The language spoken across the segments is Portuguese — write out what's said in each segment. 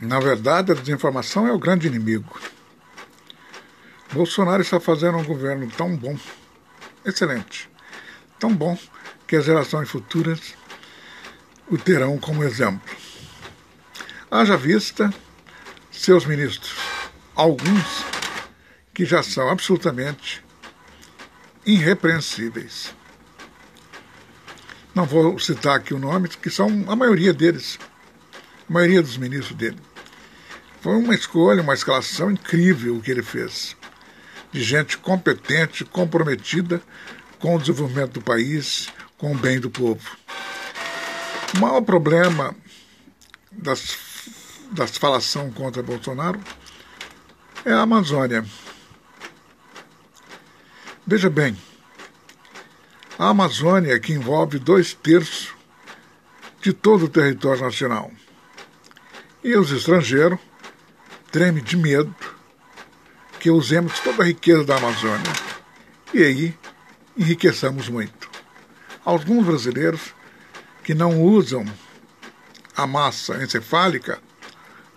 Na verdade, a desinformação é o grande inimigo. Bolsonaro está fazendo um governo tão bom, excelente, tão bom, que as gerações futuras o terão como exemplo. Haja vista seus ministros, alguns que já são absolutamente irrepreensíveis. Não vou citar aqui o nome, que são a maioria deles, a maioria dos ministros dele. Foi uma escolha, uma escalação incrível o que ele fez. De gente competente, comprometida com o desenvolvimento do país, com o bem do povo. O maior problema das, das falação contra Bolsonaro é a Amazônia. Veja bem, a Amazônia, que envolve dois terços de todo o território nacional. E os estrangeiros treme de medo que usemos toda a riqueza da Amazônia e aí enriqueçamos muito. Alguns brasileiros que não usam a massa encefálica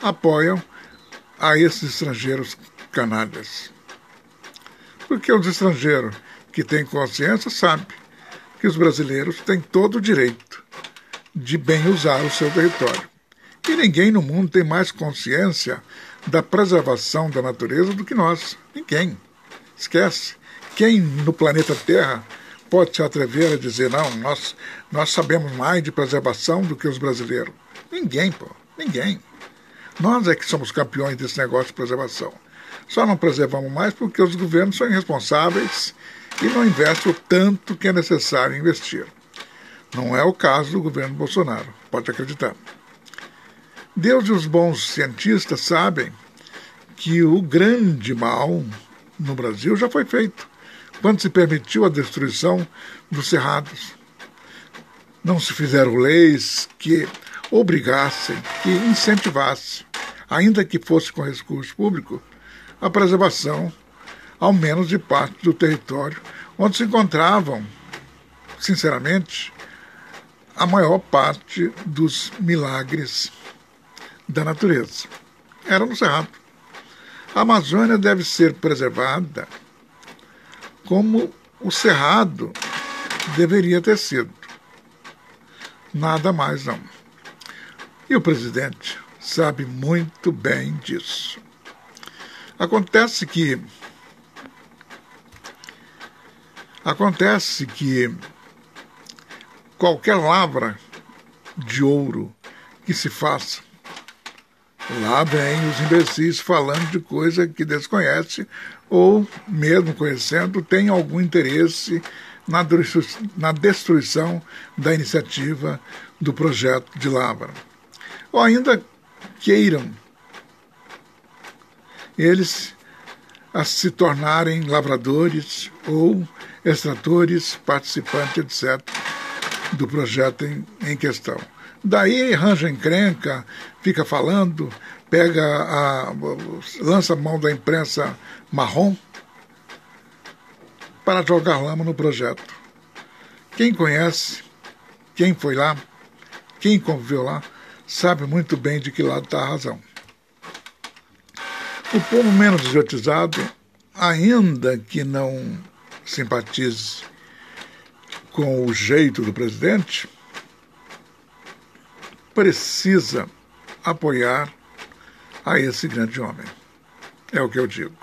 apoiam a esses estrangeiros canalhas. Porque os estrangeiros que têm consciência sabem que os brasileiros têm todo o direito de bem usar o seu território. E ninguém no mundo tem mais consciência da preservação da natureza do que nós. Ninguém. Esquece. Quem no planeta Terra pode se atrever a dizer, não, nós, nós sabemos mais de preservação do que os brasileiros? Ninguém, pô. Ninguém. Nós é que somos campeões desse negócio de preservação. Só não preservamos mais porque os governos são irresponsáveis e não investem o tanto que é necessário investir. Não é o caso do governo Bolsonaro, pode acreditar. Deus e os bons cientistas sabem que o grande mal no Brasil já foi feito, quando se permitiu a destruição dos cerrados. Não se fizeram leis que obrigassem, que incentivassem, ainda que fosse com recurso público, a preservação, ao menos de parte do território onde se encontravam, sinceramente, a maior parte dos milagres da natureza. Era no Cerrado. A Amazônia deve ser preservada como o Cerrado deveria ter sido. Nada mais não. E o presidente sabe muito bem disso. Acontece que acontece que qualquer lavra de ouro que se faça Lá vem os imbecis falando de coisa que desconhece ou, mesmo conhecendo, tem algum interesse na destruição da iniciativa do projeto de Lavra. Ou ainda queiram eles a se tornarem lavradores ou extratores, participantes, etc., do projeto em, em questão. Daí arranja encrenca, fica falando, pega a. lança a mão da imprensa marrom para jogar lama no projeto. Quem conhece, quem foi lá, quem conviveu lá, sabe muito bem de que lado está a razão. O povo menos idiotizado, ainda que não simpatize com o jeito do presidente, precisa apoiar a esse grande homem. É o que eu digo.